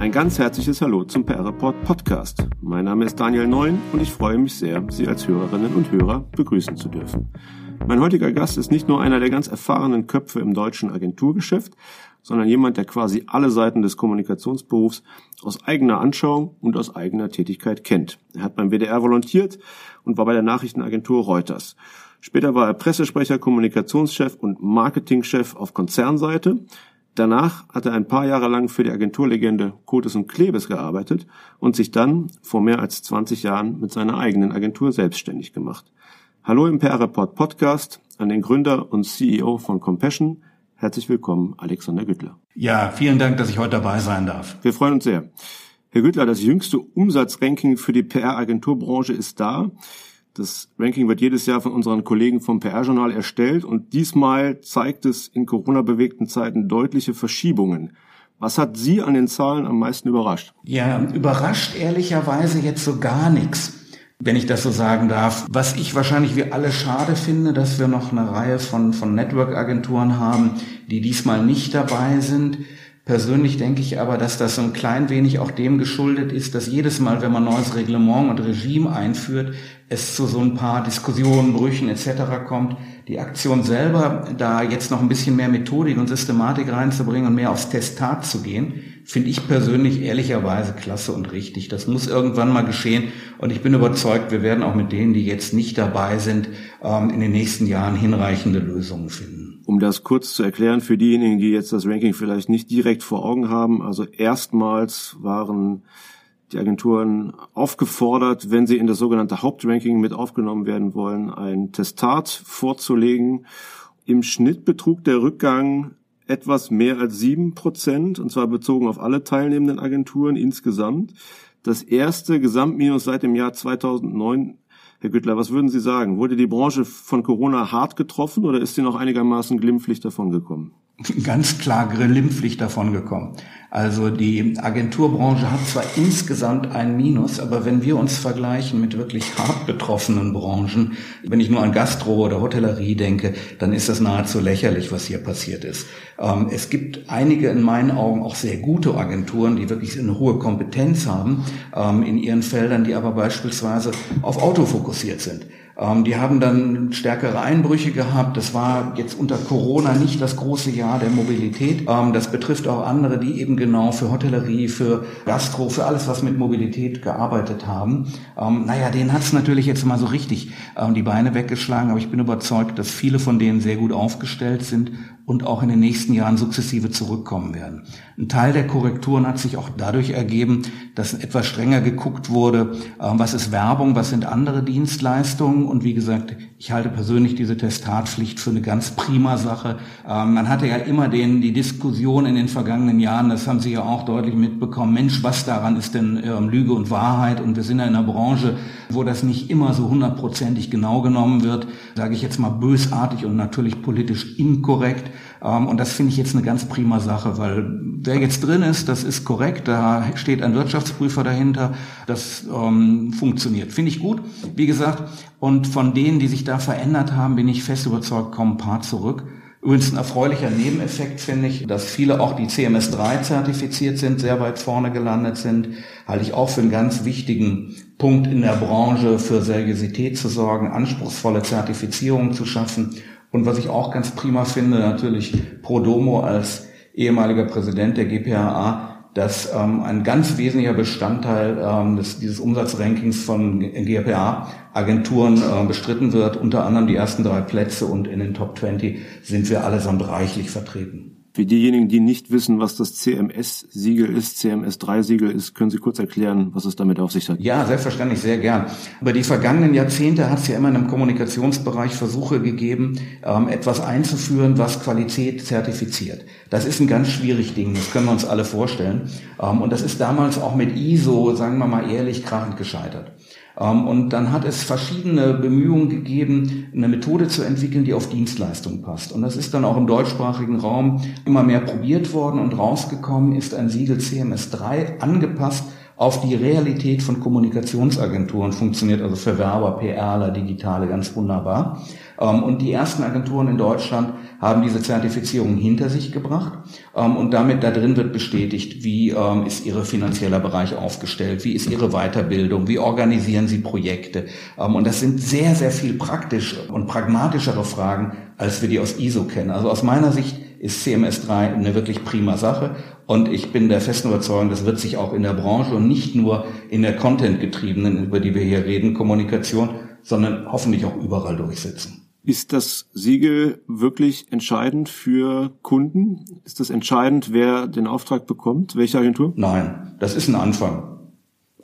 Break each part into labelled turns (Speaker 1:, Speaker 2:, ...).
Speaker 1: Ein ganz herzliches Hallo zum PR Report Podcast. Mein Name ist Daniel Neun und ich freue mich sehr, Sie als Hörerinnen und Hörer begrüßen zu dürfen. Mein heutiger Gast ist nicht nur einer der ganz erfahrenen Köpfe im deutschen Agenturgeschäft, sondern jemand, der quasi alle Seiten des Kommunikationsberufs aus eigener Anschauung und aus eigener Tätigkeit kennt. Er hat beim WDR volontiert und war bei der Nachrichtenagentur Reuters. Später war er Pressesprecher, Kommunikationschef und Marketingchef auf Konzernseite. Danach hat er ein paar Jahre lang für die Agenturlegende Kotes und Klebes gearbeitet und sich dann vor mehr als 20 Jahren mit seiner eigenen Agentur selbstständig gemacht. Hallo im PR Report Podcast an den Gründer und CEO von Compassion. Herzlich willkommen, Alexander Güttler.
Speaker 2: Ja, vielen Dank, dass ich heute dabei sein darf.
Speaker 1: Wir freuen uns sehr. Herr Güttler, das jüngste Umsatzranking für die PR-Agenturbranche ist da. Das Ranking wird jedes Jahr von unseren Kollegen vom PR-Journal erstellt und diesmal zeigt es in Corona-bewegten Zeiten deutliche Verschiebungen. Was hat Sie an den Zahlen am meisten überrascht?
Speaker 2: Ja, überrascht ehrlicherweise jetzt so gar nichts, wenn ich das so sagen darf. Was ich wahrscheinlich wie alle schade finde, dass wir noch eine Reihe von, von Network-Agenturen haben, die diesmal nicht dabei sind. Persönlich denke ich aber, dass das so ein klein wenig auch dem geschuldet ist, dass jedes Mal, wenn man neues Reglement und Regime einführt, es zu so ein paar Diskussionen, Brüchen etc. kommt. Die Aktion selber, da jetzt noch ein bisschen mehr Methodik und Systematik reinzubringen und mehr aufs Testat zu gehen, finde ich persönlich ehrlicherweise klasse und richtig. Das muss irgendwann mal geschehen und ich bin überzeugt, wir werden auch mit denen, die jetzt nicht dabei sind, ähm, in den nächsten Jahren hinreichende Lösungen finden.
Speaker 1: Um das kurz zu erklären für diejenigen, die jetzt das Ranking vielleicht nicht direkt vor Augen haben, also erstmals waren die Agenturen aufgefordert, wenn sie in das sogenannte Hauptranking mit aufgenommen werden wollen, ein Testat vorzulegen. Im Schnitt betrug der Rückgang etwas mehr als sieben Prozent, und zwar bezogen auf alle teilnehmenden Agenturen insgesamt. Das erste Gesamtminus seit dem Jahr 2009 Herr Güttler, was würden Sie sagen? Wurde die Branche von Corona hart getroffen oder ist sie noch einigermaßen glimpflich davongekommen?
Speaker 2: Ganz klar glimpflich davongekommen. Also die Agenturbranche hat zwar insgesamt ein Minus, aber wenn wir uns vergleichen mit wirklich hart betroffenen Branchen, wenn ich nur an Gastro oder Hotellerie denke, dann ist das nahezu lächerlich, was hier passiert ist. Ähm, es gibt einige in meinen Augen auch sehr gute Agenturen, die wirklich eine hohe Kompetenz haben ähm, in ihren Feldern, die aber beispielsweise auf Auto fokussiert sind. Ähm, die haben dann stärkere Einbrüche gehabt. Das war jetzt unter Corona nicht das große Jahr der Mobilität. Ähm, das betrifft auch andere, die eben genau für Hotellerie, für Gastro, für alles, was mit Mobilität gearbeitet haben. Ähm, naja, denen hat es natürlich jetzt mal so richtig die Beine weggeschlagen, aber ich bin überzeugt, dass viele von denen sehr gut aufgestellt sind und auch in den nächsten Jahren sukzessive zurückkommen werden. Ein Teil der Korrekturen hat sich auch dadurch ergeben, dass etwas strenger geguckt wurde, ähm, was ist Werbung, was sind andere Dienstleistungen und wie gesagt, ich halte persönlich diese Testatpflicht für eine ganz prima Sache. Ähm, man hatte ja immer den, die Diskussion in den vergangenen Jahren, das haben Sie ja auch deutlich mitbekommen, Mensch, was daran ist denn ähm, Lüge und Wahrheit und wir sind ja in einer Branche, wo das nicht immer so hundertprozentig genau genommen wird, sage ich jetzt mal bösartig und natürlich politisch inkorrekt. Ähm, und das finde ich jetzt eine ganz prima Sache, weil wer jetzt drin ist, das ist korrekt, da steht ein Wirtschaftsprüfer dahinter, das ähm, funktioniert. Finde ich gut, wie gesagt. Und von denen, die sich da verändert haben, bin ich fest überzeugt, kommen ein paar zurück. Übrigens ein erfreulicher Nebeneffekt finde ich, dass viele auch die CMS3 zertifiziert sind, sehr weit vorne gelandet sind, halte ich auch für einen ganz wichtigen Punkt in der Branche, für Seriosität zu sorgen, anspruchsvolle Zertifizierungen zu schaffen und was ich auch ganz prima finde, natürlich Prodomo als ehemaliger Präsident der GPAA, dass ähm, ein ganz wesentlicher Bestandteil ähm, des, dieses Umsatzrankings von GPA-Agenturen äh, bestritten wird. Unter anderem die ersten drei Plätze und in den Top 20 sind wir allesamt reichlich vertreten.
Speaker 1: Für diejenigen, die nicht wissen, was das CMS-Siegel ist, CMS-3-Siegel ist, können Sie kurz erklären, was es damit auf sich hat?
Speaker 2: Ja, selbstverständlich, sehr gern. Über die vergangenen Jahrzehnte hat es ja immer in einem Kommunikationsbereich Versuche gegeben, ähm, etwas einzuführen, was Qualität zertifiziert. Das ist ein ganz schwieriges Ding, das können wir uns alle vorstellen. Ähm, und das ist damals auch mit ISO, sagen wir mal ehrlich, krachend gescheitert. Ähm, und dann hat es verschiedene Bemühungen gegeben, eine Methode zu entwickeln, die auf Dienstleistung passt. Und das ist dann auch im deutschsprachigen Raum immer mehr probiert worden und rausgekommen ist ein Siegel CMS3 angepasst auf die Realität von Kommunikationsagenturen funktioniert, also für Werber, PRler, Digitale ganz wunderbar. Ähm, und die ersten Agenturen in Deutschland haben diese Zertifizierung hinter sich gebracht ähm, und damit da drin wird bestätigt, wie ähm, ist Ihre finanzieller Bereich aufgestellt, wie ist Ihre Weiterbildung, wie organisieren Sie Projekte. Und das sind sehr, sehr viel praktisch und pragmatischere Fragen, als wir die aus ISO kennen. Also aus meiner Sicht ist CMS3 eine wirklich prima Sache. Und ich bin der festen Überzeugung, das wird sich auch in der Branche und nicht nur in der Content-getriebenen, über die wir hier reden, Kommunikation, sondern hoffentlich auch überall durchsetzen.
Speaker 1: Ist das Siegel wirklich entscheidend für Kunden? Ist das entscheidend, wer den Auftrag bekommt? Welche Agentur?
Speaker 2: Nein, das ist ein Anfang.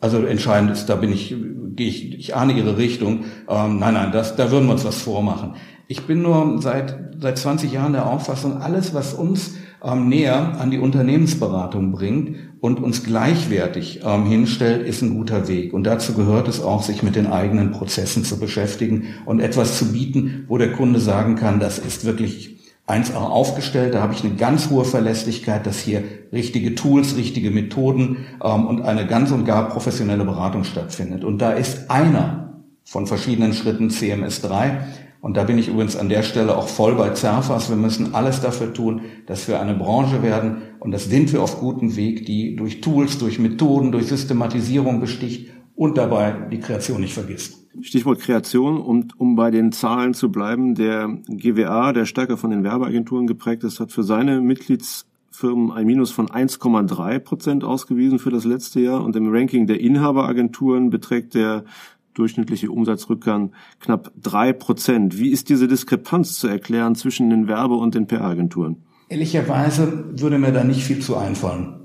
Speaker 2: Also entscheidend ist, da bin ich, gehe ich, ich ahne Ihre Richtung. Ähm, nein, nein, das, da würden wir uns was vormachen. Ich bin nur seit, seit 20 Jahren der Auffassung, alles, was uns ähm, näher an die Unternehmensberatung bringt und uns gleichwertig ähm, hinstellt, ist ein guter Weg. Und dazu gehört es auch, sich mit den eigenen Prozessen zu beschäftigen und etwas zu bieten, wo der Kunde sagen kann, das ist wirklich 1A aufgestellt, da habe ich eine ganz hohe Verlässlichkeit, dass hier richtige Tools, richtige Methoden ähm, und eine ganz und gar professionelle Beratung stattfindet. Und da ist einer von verschiedenen Schritten CMS 3, und da bin ich übrigens an der Stelle auch voll bei Zerfas. Wir müssen alles dafür tun, dass wir eine Branche werden. Und das sind wir auf gutem Weg, die durch Tools, durch Methoden, durch Systematisierung besticht und dabei die Kreation nicht vergisst.
Speaker 1: Stichwort Kreation, um, um bei den Zahlen zu bleiben. Der GWA, der stärker von den Werbeagenturen geprägt ist, hat für seine Mitgliedsfirmen ein Minus von 1,3 Prozent ausgewiesen für das letzte Jahr und im Ranking der Inhaberagenturen beträgt der durchschnittliche Umsatzrückgang knapp drei Prozent. Wie ist diese Diskrepanz zu erklären zwischen den Werbe- und den PR-Agenturen?
Speaker 2: Ehrlicherweise würde mir da nicht viel zu einfallen.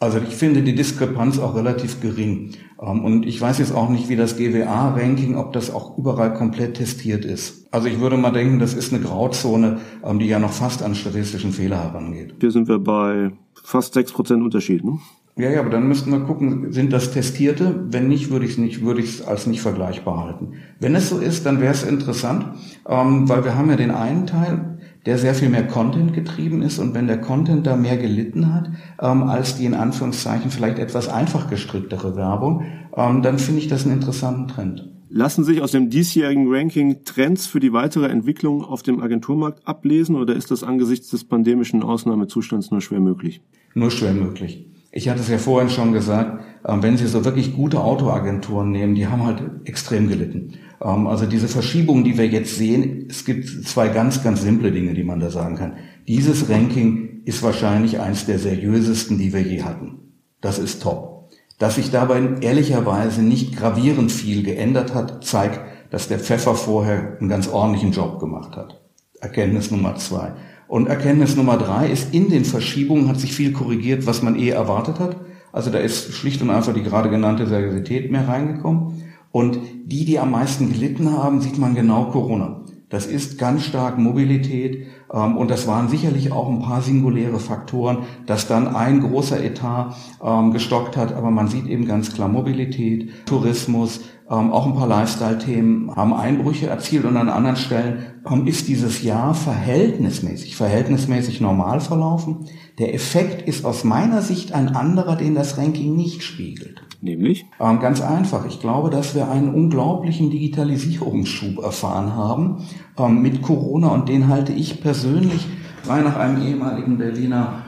Speaker 2: Also ich finde die Diskrepanz auch relativ gering. Ähm, und ich weiß jetzt auch nicht, wie das GWA-Ranking, ob das auch überall komplett testiert ist. Also ich würde mal denken, das ist eine Grauzone, ähm, die ja noch fast an statistischen Fehler herangeht.
Speaker 1: Hier sind wir bei fast sechs Prozent Unterschied. Ne?
Speaker 2: Ja, ja, aber dann müssten wir gucken, sind das Testierte? Wenn nicht, würde ich es nicht, würde ich es als nicht vergleichbar halten. Wenn es so ist, dann wäre es interessant, ähm, weil wir haben ja den einen Teil, der sehr viel mehr Content getrieben ist und wenn der Content da mehr gelitten hat ähm, als die in Anführungszeichen vielleicht etwas einfach gestricktere Werbung, ähm, dann finde ich das einen interessanten Trend.
Speaker 1: Lassen sich aus dem diesjährigen Ranking Trends für die weitere Entwicklung auf dem Agenturmarkt ablesen oder ist das angesichts des pandemischen Ausnahmezustands nur schwer möglich?
Speaker 2: Nur schwer möglich. Ich hatte es ja vorhin schon gesagt, ähm, wenn Sie so wirklich gute Autoagenturen nehmen, die haben halt extrem gelitten. Ähm, also diese Verschiebung, die wir jetzt sehen, es gibt zwei ganz, ganz simple Dinge, die man da sagen kann. Dieses Ranking ist wahrscheinlich eins der seriösesten, die wir je hatten. Das ist top. Dass sich dabei ehrlicherweise nicht gravierend viel geändert hat, zeigt, dass der Pfeffer vorher einen ganz ordentlichen Job gemacht hat. Erkenntnis Nummer zwei. Und Erkenntnis Nummer drei ist, in den Verschiebungen hat sich viel korrigiert, was man eh erwartet hat. Also da ist schlicht und einfach die gerade genannte Seriosität mehr reingekommen. Und die, die am meisten gelitten haben, sieht man genau Corona. Das ist ganz stark Mobilität und das waren sicherlich auch ein paar singuläre Faktoren, dass dann ein großer Etat ähm, gestockt hat, aber man sieht eben ganz klar Mobilität, Tourismus, ähm, auch ein paar Lifestyle-Themen haben Einbrüche erzielt und an anderen Stellen ähm, ist dieses Jahr verhältnismäßig, verhältnismäßig normal verlaufen. Der Effekt ist aus meiner Sicht ein anderer, den das Ranking nicht spiegelt.
Speaker 1: Nämlich?
Speaker 2: Ähm, ganz einfach. Ich glaube, dass wir einen unglaublichen Digitalisierungsschub erfahren haben ähm, mit Corona und den halte ich persönlich, frei nach einem ehemaligen Berliner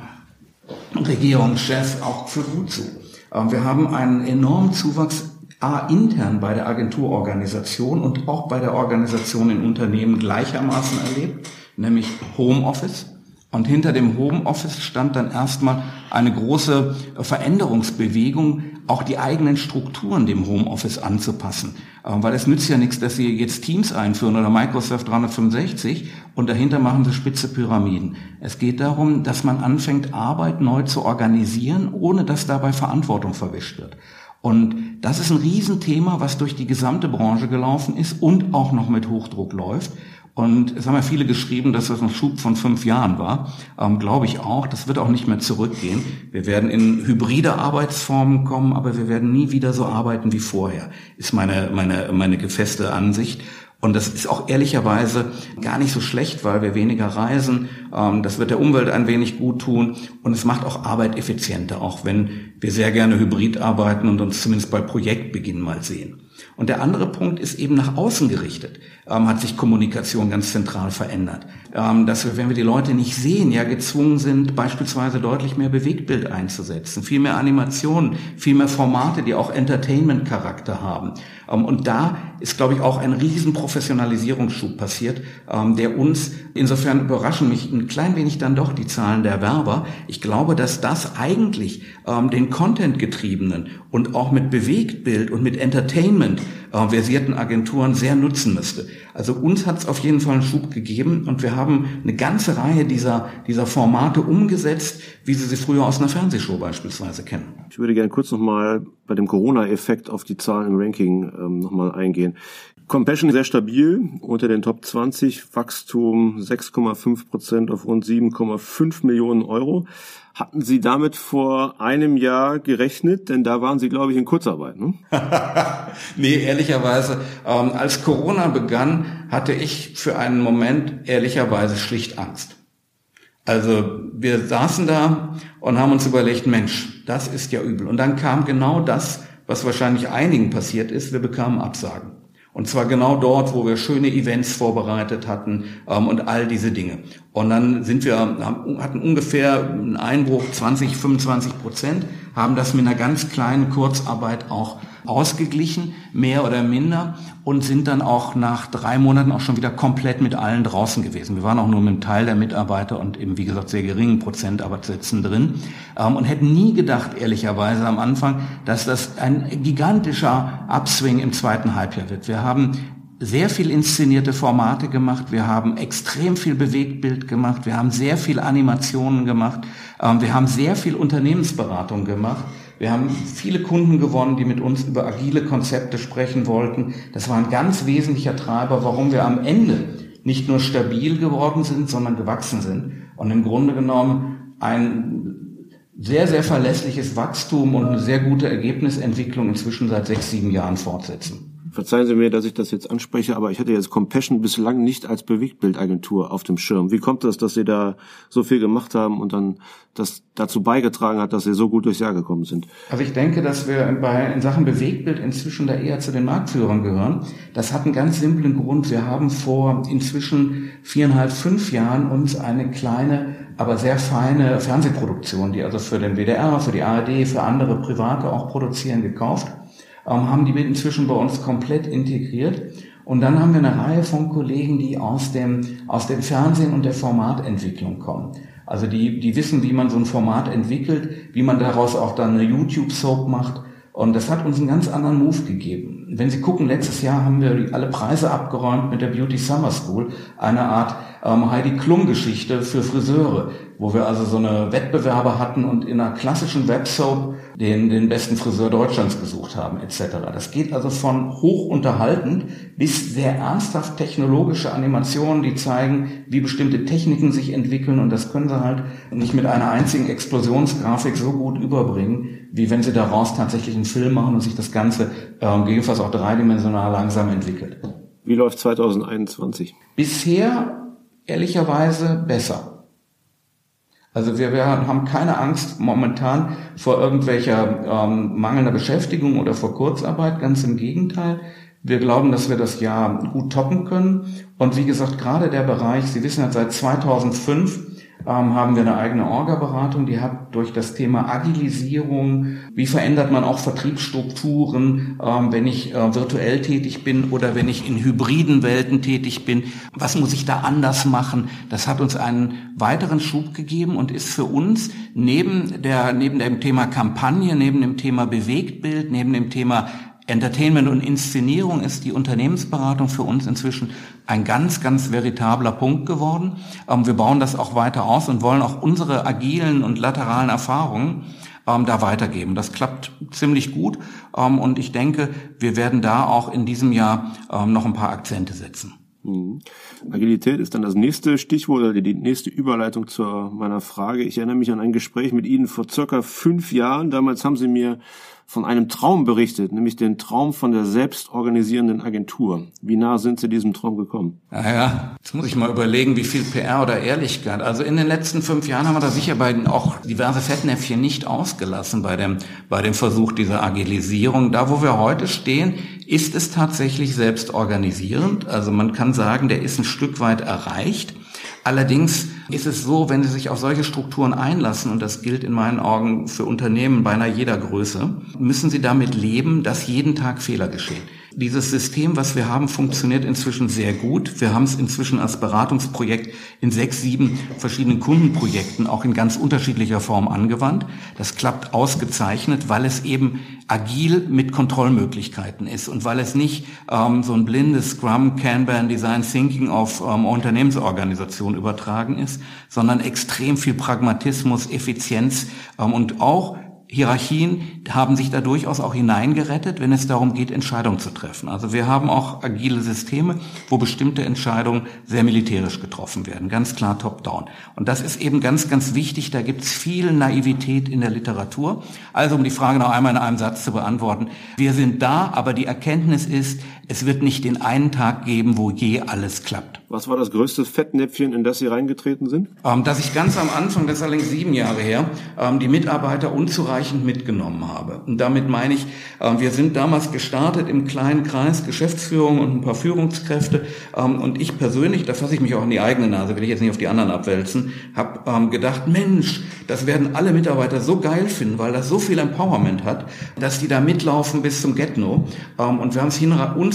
Speaker 2: Regierungschef, auch für gut zu. Ähm, wir haben einen enormen Zuwachs A, intern bei der Agenturorganisation und auch bei der Organisation in Unternehmen gleichermaßen erlebt, nämlich Homeoffice. Und hinter dem Homeoffice stand dann erstmal eine große Veränderungsbewegung, auch die eigenen Strukturen dem Homeoffice anzupassen. Ähm, weil es nützt ja nichts, dass Sie jetzt Teams einführen oder Microsoft 365 und dahinter machen Sie spitze Pyramiden. Es geht darum, dass man anfängt, Arbeit neu zu organisieren, ohne dass dabei Verantwortung verwischt wird. Und das ist ein Riesenthema, was durch die gesamte Branche gelaufen ist und auch noch mit Hochdruck läuft. Und es haben ja viele geschrieben, dass das ein Schub von fünf Jahren war. Ähm, Glaube ich auch. Das wird auch nicht mehr zurückgehen. Wir werden in hybride Arbeitsformen kommen, aber wir werden nie wieder so arbeiten wie vorher, ist meine, meine, meine gefeste Ansicht. Und das ist auch ehrlicherweise gar nicht so schlecht, weil wir weniger reisen. Ähm, das wird der Umwelt ein wenig gut tun und es macht auch Arbeit effizienter, auch wenn wir sehr gerne hybrid arbeiten und uns zumindest bei Projektbeginn mal sehen. Und der andere Punkt ist eben nach außen gerichtet, ähm, hat sich Kommunikation ganz zentral verändert. Ähm, dass wir, wenn wir die Leute nicht sehen, ja gezwungen sind, beispielsweise deutlich mehr Bewegtbild einzusetzen, viel mehr Animationen, viel mehr Formate, die auch Entertainment-Charakter haben. Ähm, und da ist, glaube ich, auch ein riesen Professionalisierungsschub passiert, ähm, der uns, insofern überraschen mich ein klein wenig dann doch die Zahlen der Werber. Ich glaube, dass das eigentlich ähm, den Content-getriebenen und auch mit Bewegtbild und mit Entertainment äh, versierten Agenturen sehr nutzen müsste. Also uns hat es auf jeden Fall einen Schub gegeben und wir haben eine ganze Reihe dieser, dieser Formate umgesetzt, wie Sie sie früher aus einer Fernsehshow beispielsweise kennen.
Speaker 1: Ich würde gerne kurz nochmal bei dem Corona-Effekt auf die Zahlen im Ranking ähm, nochmal eingehen. Compassion sehr stabil unter den Top 20, Wachstum 6,5 Prozent auf rund 7,5 Millionen Euro. Hatten Sie damit vor einem Jahr gerechnet? Denn da waren Sie, glaube ich, in Kurzarbeit. Ne?
Speaker 2: nee, ehrlicherweise, ähm, als Corona begann, hatte ich für einen Moment ehrlicherweise schlicht Angst. Also wir saßen da und haben uns überlegt, Mensch, das ist ja übel. Und dann kam genau das, was wahrscheinlich einigen passiert ist, wir bekamen Absagen. Und zwar genau dort, wo wir schöne Events vorbereitet hatten ähm, und all diese Dinge. Und dann sind wir, hatten ungefähr einen Einbruch 20, 25 Prozent, haben das mit einer ganz kleinen Kurzarbeit auch ausgeglichen, mehr oder minder, und sind dann auch nach drei Monaten auch schon wieder komplett mit allen draußen gewesen. Wir waren auch nur mit einem Teil der Mitarbeiter und eben, wie gesagt, sehr geringen Prozentarbeitssätzen drin ähm, und hätten nie gedacht, ehrlicherweise am Anfang, dass das ein gigantischer Upswing im zweiten Halbjahr wird. Wir haben sehr viel inszenierte Formate gemacht, wir haben extrem viel Bewegtbild gemacht, wir haben sehr viel Animationen gemacht, ähm, wir haben sehr viel Unternehmensberatung gemacht. Wir haben viele Kunden gewonnen, die mit uns über agile Konzepte sprechen wollten. Das war ein ganz wesentlicher Treiber, warum wir am Ende nicht nur stabil geworden sind, sondern gewachsen sind. Und im Grunde genommen ein sehr, sehr verlässliches Wachstum und eine sehr gute Ergebnisentwicklung inzwischen seit sechs, sieben Jahren fortsetzen.
Speaker 1: Verzeihen Sie mir, dass ich das jetzt anspreche, aber ich hatte jetzt Compassion bislang nicht als Bewegtbildagentur auf dem Schirm. Wie kommt das, dass Sie da so viel gemacht haben und dann das dazu beigetragen hat, dass Sie so gut durchs Jahr gekommen sind?
Speaker 2: Also ich denke, dass wir bei, in Sachen Bewegtbild inzwischen da eher zu den Marktführern gehören. Das hat einen ganz simplen Grund. Wir haben vor inzwischen viereinhalb, fünf Jahren uns eine kleine, aber sehr feine Fernsehproduktion, die also für den WDR, für die ARD, für andere Private auch produzieren, gekauft haben die inzwischen bei uns komplett integriert. Und dann haben wir eine Reihe von Kollegen, die aus dem, aus dem Fernsehen und der Formatentwicklung kommen. Also die, die wissen, wie man so ein Format entwickelt, wie man daraus auch dann eine YouTube-Soap macht. Und das hat uns einen ganz anderen Move gegeben. Wenn Sie gucken, letztes Jahr haben wir alle Preise abgeräumt mit der Beauty Summer School, eine Art ähm, Heidi Klum-Geschichte für Friseure, wo wir also so eine Wettbewerbe hatten und in einer klassischen Websoap den, den besten Friseur Deutschlands gesucht haben, etc. Das geht also von hoch unterhaltend bis sehr ernsthaft technologische Animationen, die zeigen, wie bestimmte Techniken sich entwickeln und das können sie halt nicht mit einer einzigen Explosionsgrafik so gut überbringen, wie wenn sie daraus tatsächlich einen Film machen und sich das Ganze äh, gegebenenfalls auch dreidimensional langsam entwickelt.
Speaker 1: Wie läuft 2021?
Speaker 2: Bisher ehrlicherweise besser. Also wir, wir haben keine Angst momentan vor irgendwelcher ähm, mangelnder Beschäftigung oder vor Kurzarbeit, ganz im Gegenteil. Wir glauben, dass wir das Jahr gut toppen können. Und wie gesagt, gerade der Bereich, Sie wissen ja, seit 2005 ähm, haben wir eine eigene Orga-Beratung, die hat durch das Thema Agilisierung, wie verändert man auch Vertriebsstrukturen, ähm, wenn ich äh, virtuell tätig bin oder wenn ich in hybriden Welten tätig bin, was muss ich da anders machen? Das hat uns einen weiteren Schub gegeben und ist für uns neben der, neben dem Thema Kampagne, neben dem Thema Bewegtbild, neben dem Thema Entertainment und Inszenierung ist die Unternehmensberatung für uns inzwischen ein ganz, ganz veritabler Punkt geworden. Ähm, wir bauen das auch weiter aus und wollen auch unsere agilen und lateralen Erfahrungen ähm, da weitergeben. Das klappt ziemlich gut ähm, und ich denke, wir werden da auch in diesem Jahr noch ein paar Akzente setzen.
Speaker 1: Mhm. Agilität ist dann das nächste Stichwort oder die nächste Überleitung zu meiner Frage. Ich erinnere mich an ein Gespräch mit Ihnen vor circa fünf Jahren. Damals haben Sie mir von einem Traum berichtet, nämlich den Traum von der selbstorganisierenden Agentur. Wie nah sind Sie diesem Traum gekommen?
Speaker 2: Naja, jetzt muss ich mal überlegen, wie viel PR oder Ehrlichkeit. Also in den letzten fünf Jahren haben wir da sicher bei auch diverse Fettnäpfchen nicht ausgelassen bei dem, bei dem Versuch dieser Agilisierung. Da, wo wir heute stehen, ist es tatsächlich selbstorganisierend. Also man kann sagen, der ist ein Stück weit erreicht. Allerdings ist es so, wenn Sie sich auf solche Strukturen einlassen, und das gilt in meinen Augen für Unternehmen beinahe jeder Größe, müssen Sie damit leben, dass jeden Tag Fehler geschehen. Dieses System, was wir haben, funktioniert inzwischen sehr gut. Wir haben es inzwischen als Beratungsprojekt in sechs, sieben verschiedenen Kundenprojekten auch in ganz unterschiedlicher Form angewandt. Das klappt ausgezeichnet, weil es eben agil mit Kontrollmöglichkeiten ist und weil es nicht ähm, so ein blindes Scrum, Kanban, Design Thinking auf ähm, Unternehmensorganisation übertragen ist, sondern extrem viel Pragmatismus, Effizienz ähm, und auch Hierarchien haben sich da durchaus auch hineingerettet, wenn es darum geht, Entscheidungen zu treffen. Also wir haben auch agile Systeme, wo bestimmte Entscheidungen sehr militärisch getroffen werden, ganz klar top-down. Und das ist eben ganz, ganz wichtig. Da gibt es viel Naivität in der Literatur. Also um die Frage noch einmal in einem Satz zu beantworten. Wir sind da, aber die Erkenntnis ist, es wird nicht den einen Tag geben, wo je alles klappt.
Speaker 1: Was war das größte Fettnäpfchen, in das Sie reingetreten sind?
Speaker 2: Ähm, dass ich ganz am Anfang, das ist allerdings sieben Jahre her, ähm, die Mitarbeiter unzureichend mitgenommen habe. Und damit meine ich, äh, wir sind damals gestartet im kleinen Kreis Geschäftsführung und ein paar Führungskräfte. Ähm, und ich persönlich, da fasse ich mich auch in die eigene Nase, will ich jetzt nicht auf die anderen abwälzen, habe ähm, gedacht, Mensch, das werden alle Mitarbeiter so geil finden, weil das so viel Empowerment hat, dass die da mitlaufen bis zum Get-No. Ähm, und wir haben es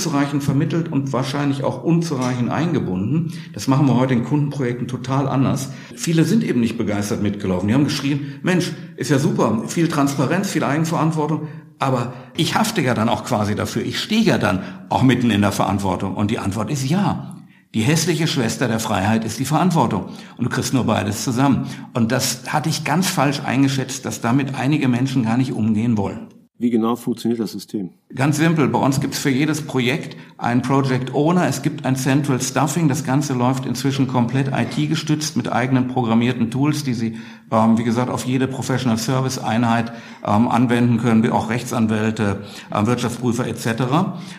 Speaker 2: unzureichend vermittelt und wahrscheinlich auch unzureichend eingebunden. Das machen wir heute in Kundenprojekten total anders. Viele sind eben nicht begeistert mitgelaufen. Die haben geschrien, Mensch, ist ja super, viel Transparenz, viel Eigenverantwortung, aber ich hafte ja dann auch quasi dafür. Ich stehe ja dann auch mitten in der Verantwortung. Und die Antwort ist ja. Die hässliche Schwester der Freiheit ist die Verantwortung. Und du kriegst nur beides zusammen. Und das hatte ich ganz falsch eingeschätzt, dass damit einige Menschen gar nicht umgehen wollen.
Speaker 1: Wie genau funktioniert das System?
Speaker 2: Ganz simpel. Bei uns gibt es für jedes Projekt einen Project Owner. Es gibt ein Central Stuffing. Das Ganze läuft inzwischen komplett IT gestützt mit eigenen programmierten Tools, die Sie, wie gesagt, auf jede Professional Service Einheit ähm, anwenden können, wie auch Rechtsanwälte, äh, Wirtschaftsprüfer etc.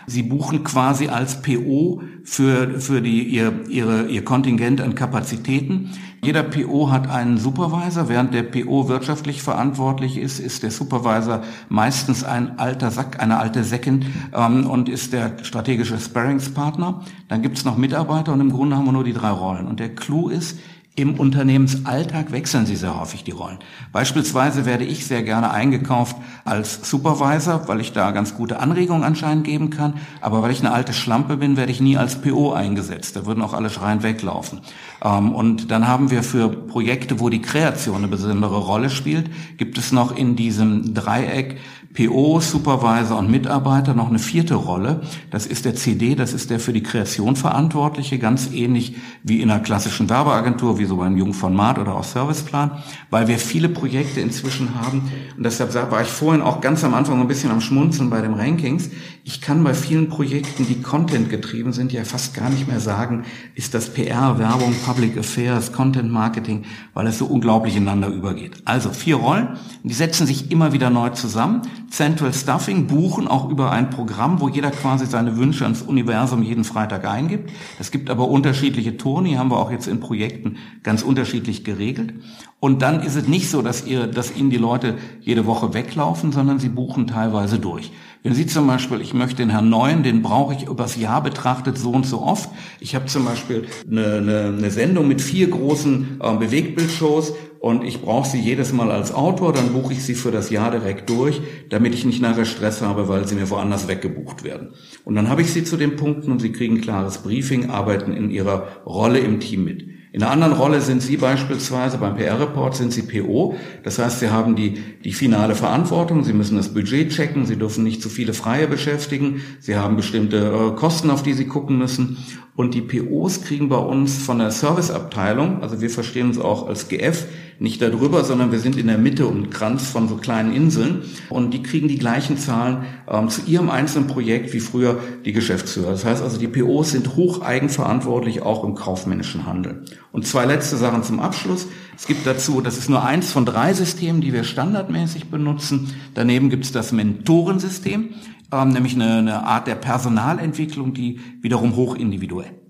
Speaker 2: Sie buchen quasi als PO für, für die, ihr, ihre, ihr Kontingent an Kapazitäten. Jeder PO hat einen Supervisor. Während der PO wirtschaftlich verantwortlich ist, ist der Supervisor meistens ein alter Sack, eine alte Säckin ähm, und ist der strategische Sparringspartner. Dann gibt es noch Mitarbeiter und im Grunde haben wir nur die drei Rollen. Und der Clou ist, im Unternehmensalltag wechseln sie sehr häufig die Rollen. Beispielsweise werde ich sehr gerne eingekauft als Supervisor, weil ich da ganz gute Anregungen anscheinend geben kann. Aber weil ich eine alte Schlampe bin, werde ich nie als PO eingesetzt. Da würden auch alle schreien weglaufen. Ähm, und dann haben wir für Projekte, wo die Kreation eine besondere Rolle spielt, gibt es noch in diesem Dreieck PO, Supervisor und Mitarbeiter noch eine vierte Rolle. Das ist der CD, das ist der für die Kreation Verantwortliche, ganz ähnlich wie in einer klassischen Werbeagentur, wie so beim Jungformat oder auch Serviceplan, weil wir viele Projekte inzwischen haben. Und deshalb war ich vorhin auch ganz am Anfang ein bisschen am Schmunzeln bei den Rankings. Ich kann bei vielen Projekten, die Content getrieben sind, ja fast gar nicht mehr sagen, ist das PR, Werbung, Public Affairs, Content Marketing, weil es so unglaublich ineinander übergeht. Also vier Rollen, die setzen sich immer wieder neu zusammen. Central Stuffing buchen auch über ein Programm, wo jeder quasi seine Wünsche ans Universum jeden Freitag eingibt. Es gibt aber unterschiedliche Toni, haben wir auch jetzt in Projekten ganz unterschiedlich geregelt. Und dann ist es nicht so, dass ihr, dass Ihnen die Leute jede Woche weglaufen, sondern sie buchen teilweise durch. Wenn Sie zum Beispiel, ich möchte den Herrn Neuen, den brauche ich übers Jahr betrachtet so und so oft. Ich habe zum Beispiel eine, eine, eine Sendung mit vier großen äh, Bewegtbildshows und ich brauche sie jedes Mal als Autor, dann buche ich sie für das Jahr direkt durch, damit ich nicht nachher Stress habe, weil sie mir woanders weggebucht werden. Und dann habe ich sie zu den Punkten und sie kriegen klares Briefing, arbeiten in ihrer Rolle im Team mit. In einer anderen Rolle sind Sie beispielsweise beim PR-Report sind Sie PO. Das heißt, Sie haben die, die finale Verantwortung. Sie müssen das Budget checken. Sie dürfen nicht zu viele Freie beschäftigen. Sie haben bestimmte äh, Kosten, auf die Sie gucken müssen. Und die POs kriegen bei uns von der Serviceabteilung, also wir verstehen uns auch als GF, nicht darüber, sondern wir sind in der Mitte und Kranz von so kleinen Inseln. Und die kriegen die gleichen Zahlen ähm, zu ihrem einzelnen Projekt wie früher die Geschäftsführer. Das heißt also, die POs sind hoch eigenverantwortlich auch im kaufmännischen Handel. Und zwei letzte Sachen zum Abschluss. Es gibt dazu, das ist nur eins von drei Systemen, die wir standardmäßig benutzen. Daneben gibt es das Mentorensystem ähm, nämlich eine, eine Art der Personalentwicklung, die wiederum hoch individuell.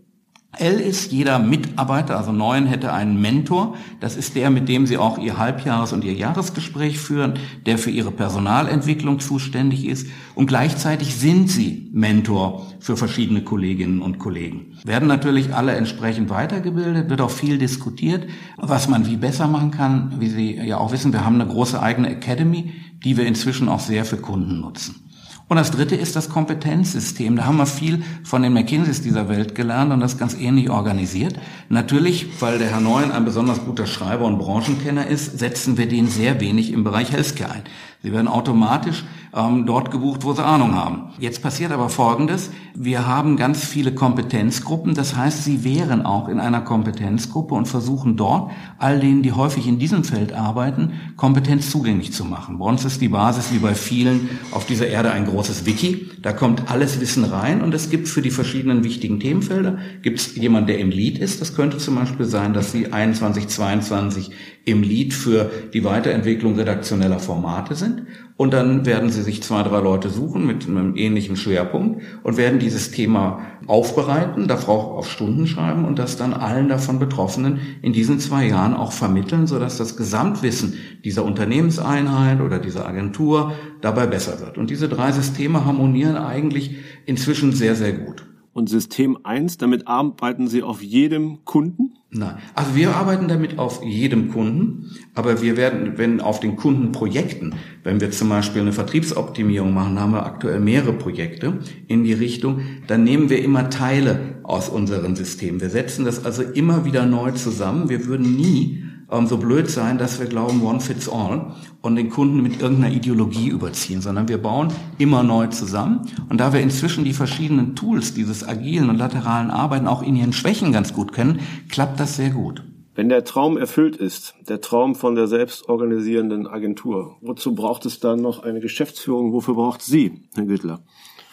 Speaker 2: L ist jeder Mitarbeiter, also neun hätte einen Mentor. Das ist der, mit dem Sie auch Ihr Halbjahres- und Ihr Jahresgespräch führen, der für Ihre Personalentwicklung zuständig ist. Und gleichzeitig sind Sie Mentor für verschiedene Kolleginnen und Kollegen. Werden natürlich alle entsprechend weitergebildet, wird auch viel diskutiert, was man wie besser machen kann. Wie Sie ja auch wissen, wir haben eine große eigene Academy, die wir inzwischen auch sehr für Kunden nutzen. Und das dritte ist das Kompetenzsystem. Da haben wir viel von den McKinseys dieser Welt gelernt und das ganz ähnlich organisiert. Natürlich, weil der Herr Neuen ein besonders guter Schreiber und Branchenkenner ist, setzen wir den sehr wenig im Bereich Healthcare ein. Sie werden automatisch ähm, dort gebucht, wo sie Ahnung haben. Jetzt passiert aber Folgendes. Wir haben ganz viele Kompetenzgruppen. Das heißt, sie wären auch in einer Kompetenzgruppe und versuchen dort, all denen, die häufig in diesem Feld arbeiten, Kompetenz zugänglich zu machen. Bei uns ist die Basis, wie bei vielen auf dieser Erde, ein großes Wiki. Da kommt alles Wissen rein und es gibt für die verschiedenen wichtigen Themenfelder, gibt es jemanden, der im Lead ist. Das könnte zum Beispiel sein, dass Sie 21, 22 im Lead für die Weiterentwicklung redaktioneller Formate sind. Und dann werden Sie sich zwei, drei Leute suchen mit einem ähnlichen Schwerpunkt und werden dieses Thema aufbereiten, darauf auf Stunden schreiben und das dann allen davon Betroffenen in diesen zwei Jahren auch vermitteln, sodass das Gesamtwissen dieser Unternehmenseinheit oder dieser Agentur dabei besser wird. Und diese drei Systeme harmonieren eigentlich inzwischen sehr, sehr gut.
Speaker 1: Und System 1, damit arbeiten Sie auf jedem Kunden?
Speaker 2: Nein. Also wir arbeiten damit auf jedem Kunden, aber wir werden, wenn auf den Kundenprojekten, wenn wir zum Beispiel eine Vertriebsoptimierung machen, haben wir aktuell mehrere Projekte in die Richtung, dann nehmen wir immer Teile aus unserem System. Wir setzen das also immer wieder neu zusammen. Wir würden nie ähm, so blöd sein, dass wir glauben, one fits all und den Kunden mit irgendeiner Ideologie überziehen, sondern wir bauen immer neu zusammen. Und da wir inzwischen die verschiedenen Tools dieses agilen und lateralen Arbeiten auch in ihren Schwächen ganz gut kennen, klappt das sehr gut.
Speaker 1: Wenn der Traum erfüllt ist, der Traum von der selbstorganisierenden Agentur, wozu braucht es dann noch eine Geschäftsführung? Wofür braucht sie, Herr Güttler?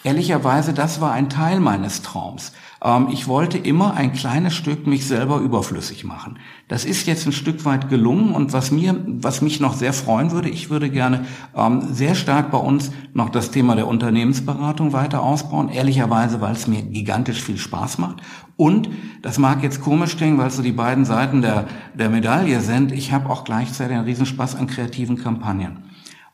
Speaker 2: Ehrlicherweise, das war ein Teil meines Traums. Ähm, ich wollte immer ein kleines Stück mich selber überflüssig machen. Das ist jetzt ein Stück weit gelungen und was mir, was mich noch sehr freuen würde, ich würde gerne ähm, sehr stark bei uns noch das Thema der Unternehmensberatung weiter ausbauen. Ehrlicherweise, weil es mir gigantisch viel Spaß macht. Und, das mag jetzt komisch klingen, weil es so die beiden Seiten der, der Medaille sind, ich habe auch gleichzeitig einen Riesenspaß an kreativen Kampagnen.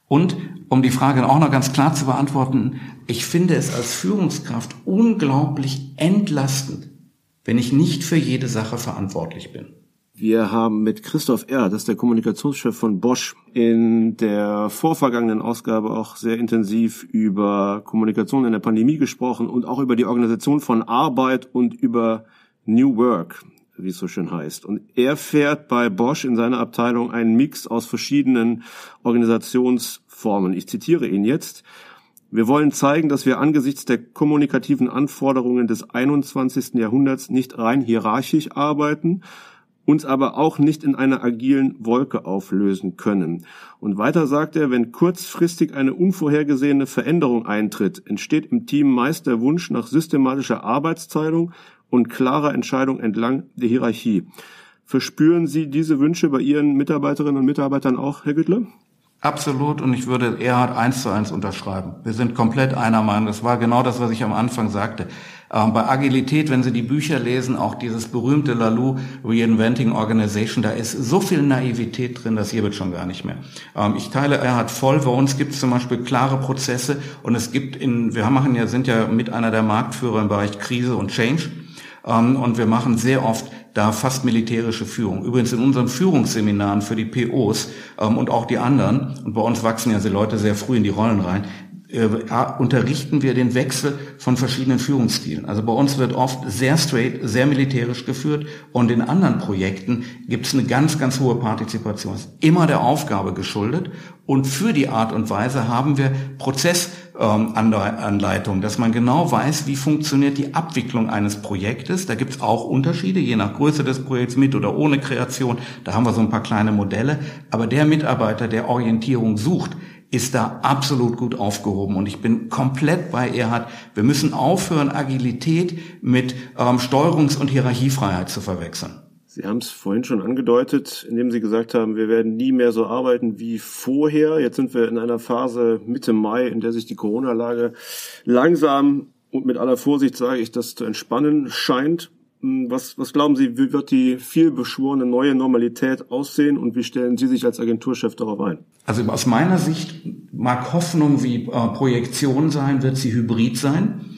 Speaker 2: Und um die Frage auch noch ganz klar zu beantworten, ich finde es als Führungskraft unglaublich entlastend, wenn ich nicht für jede Sache verantwortlich bin.
Speaker 1: Wir haben mit Christoph R., das ist der Kommunikationschef von Bosch, in der vorvergangenen Ausgabe auch sehr intensiv über Kommunikation in der Pandemie gesprochen und auch über die Organisation von Arbeit und über New Work wie es so schön heißt. Und er fährt bei Bosch in seiner Abteilung einen Mix aus verschiedenen Organisationsformen. Ich zitiere ihn jetzt. Wir wollen zeigen, dass wir angesichts der kommunikativen Anforderungen des 21. Jahrhunderts nicht rein hierarchisch arbeiten, uns aber auch nicht in einer agilen Wolke auflösen können. Und weiter sagt er, wenn kurzfristig eine unvorhergesehene Veränderung eintritt, entsteht im Team meist der Wunsch nach systematischer Arbeitsteilung und klarer Entscheidung entlang der Hierarchie. Verspüren Sie diese Wünsche bei Ihren Mitarbeiterinnen und Mitarbeitern auch, Herr Güttler?
Speaker 2: Absolut. Und ich würde Erhard eins zu eins unterschreiben. Wir sind komplett einer Meinung. Das war genau das, was ich am Anfang sagte. Ähm, bei Agilität, wenn Sie die Bücher lesen, auch dieses berühmte Lalou Reinventing Organization, da ist so viel Naivität drin, das hier wird schon gar nicht mehr. Ähm, ich teile Erhard voll. Bei uns gibt es zum Beispiel klare Prozesse und es gibt in, wir machen ja, sind ja mit einer der Marktführer im Bereich Krise und Change. Ähm, und wir machen sehr oft da fast militärische Führung. Übrigens in unseren Führungsseminaren für die POs ähm, und auch die anderen, und bei uns wachsen ja die Leute sehr früh in die Rollen rein, äh, unterrichten wir den Wechsel von verschiedenen Führungsstilen. Also bei uns wird oft sehr straight, sehr militärisch geführt und in anderen Projekten gibt es eine ganz, ganz hohe Partizipation. Immer der Aufgabe geschuldet und für die Art und Weise haben wir Prozessanleitungen, dass man genau weiß, wie funktioniert die Abwicklung eines Projektes. Da gibt es auch Unterschiede, je nach Größe des Projekts mit oder ohne Kreation. Da haben wir so ein paar kleine Modelle. Aber der Mitarbeiter, der Orientierung sucht, ist da absolut gut aufgehoben. Und ich bin komplett bei Erhard. Wir müssen aufhören, Agilität mit ähm, Steuerungs- und Hierarchiefreiheit zu verwechseln.
Speaker 1: Sie haben es vorhin schon angedeutet, indem Sie gesagt haben, wir werden nie mehr so arbeiten wie vorher. Jetzt sind wir in einer Phase Mitte Mai, in der sich die Corona-Lage langsam und mit aller Vorsicht sage ich, das zu entspannen scheint. Hm, was, was glauben Sie, wie wird die vielbeschworene neue Normalität aussehen und wie stellen Sie sich als Agenturchef darauf ein?
Speaker 2: Also aus meiner Sicht mag Hoffnung wie äh, Projektion sein, wird sie hybrid sein.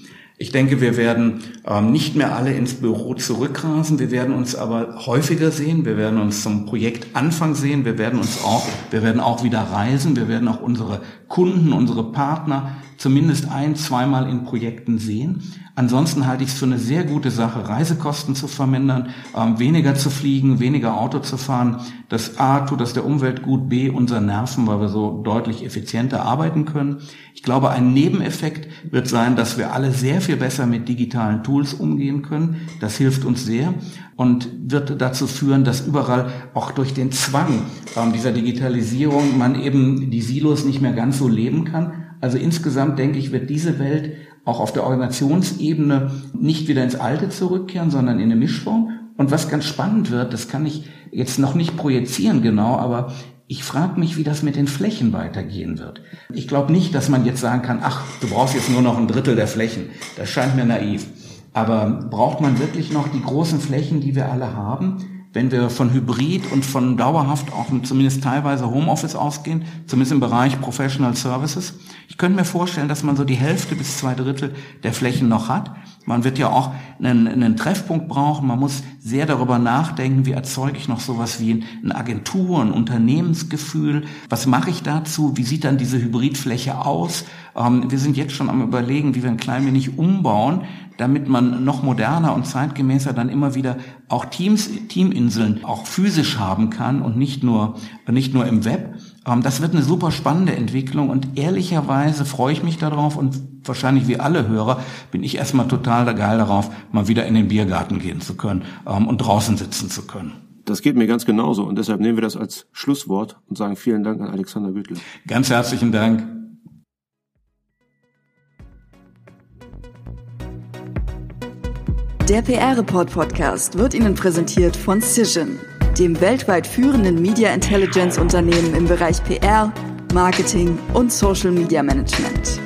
Speaker 2: Ich denke, wir werden ähm, nicht mehr alle ins Büro zurückrasen. Wir werden uns aber häufiger sehen. Wir werden uns zum Projektanfang sehen. Wir werden uns auch, wir werden auch wieder reisen. Wir werden auch unsere Kunden, unsere Partner zumindest ein, zweimal in Projekten sehen. Ansonsten halte ich es für eine sehr gute Sache, Reisekosten zu vermindern, ähm, weniger zu fliegen, weniger Auto zu fahren. Das A tut das der Umwelt gut, B unser Nerven, weil wir so deutlich effizienter arbeiten können. Ich glaube, ein Nebeneffekt wird sein, dass wir alle sehr viel besser mit digitalen Tools umgehen können. Das hilft uns sehr und wird dazu führen, dass überall auch durch den Zwang ähm, dieser Digitalisierung man eben die Silos nicht mehr ganz so leben kann. Also insgesamt denke ich, wird diese Welt auch auf der Organisationsebene nicht wieder ins Alte zurückkehren, sondern in eine Mischform. Und was ganz spannend wird, das kann ich jetzt noch nicht projizieren genau, aber ich frage mich, wie das mit den Flächen weitergehen wird. Ich glaube nicht, dass man jetzt sagen kann, ach, du brauchst jetzt nur noch ein Drittel der Flächen. Das scheint mir naiv. Aber braucht man wirklich noch die großen Flächen, die wir alle haben? Wenn wir von Hybrid und von dauerhaft auch zumindest teilweise Homeoffice ausgehen, zumindest im Bereich Professional Services. Ich könnte mir vorstellen, dass man so die Hälfte bis zwei Drittel der Flächen noch hat. Man wird ja auch einen, einen Treffpunkt brauchen. Man muss sehr darüber nachdenken, wie erzeuge ich noch sowas wie eine Agentur, ein Unternehmensgefühl. Was mache ich dazu? Wie sieht dann diese Hybridfläche aus? Ähm, wir sind jetzt schon am überlegen, wie wir ein klein wenig umbauen, damit man noch moderner und zeitgemäßer dann immer wieder auch Teams, Teaminseln auch physisch haben kann und nicht nur, nicht nur im Web. Ähm, das wird eine super spannende Entwicklung und ehrlicherweise freue ich mich darauf und wahrscheinlich wie alle Hörer bin ich erstmal total geil darauf, mal wieder in den Biergarten gehen zu können ähm, und draußen sitzen zu können.
Speaker 1: Das geht mir ganz genauso und deshalb nehmen wir das als Schlusswort und sagen vielen Dank an Alexander Güttle.
Speaker 2: Ganz herzlichen Dank.
Speaker 3: Der PR-Report Podcast wird Ihnen präsentiert von Cision, dem weltweit führenden Media Intelligence Unternehmen im Bereich PR, Marketing und Social Media Management.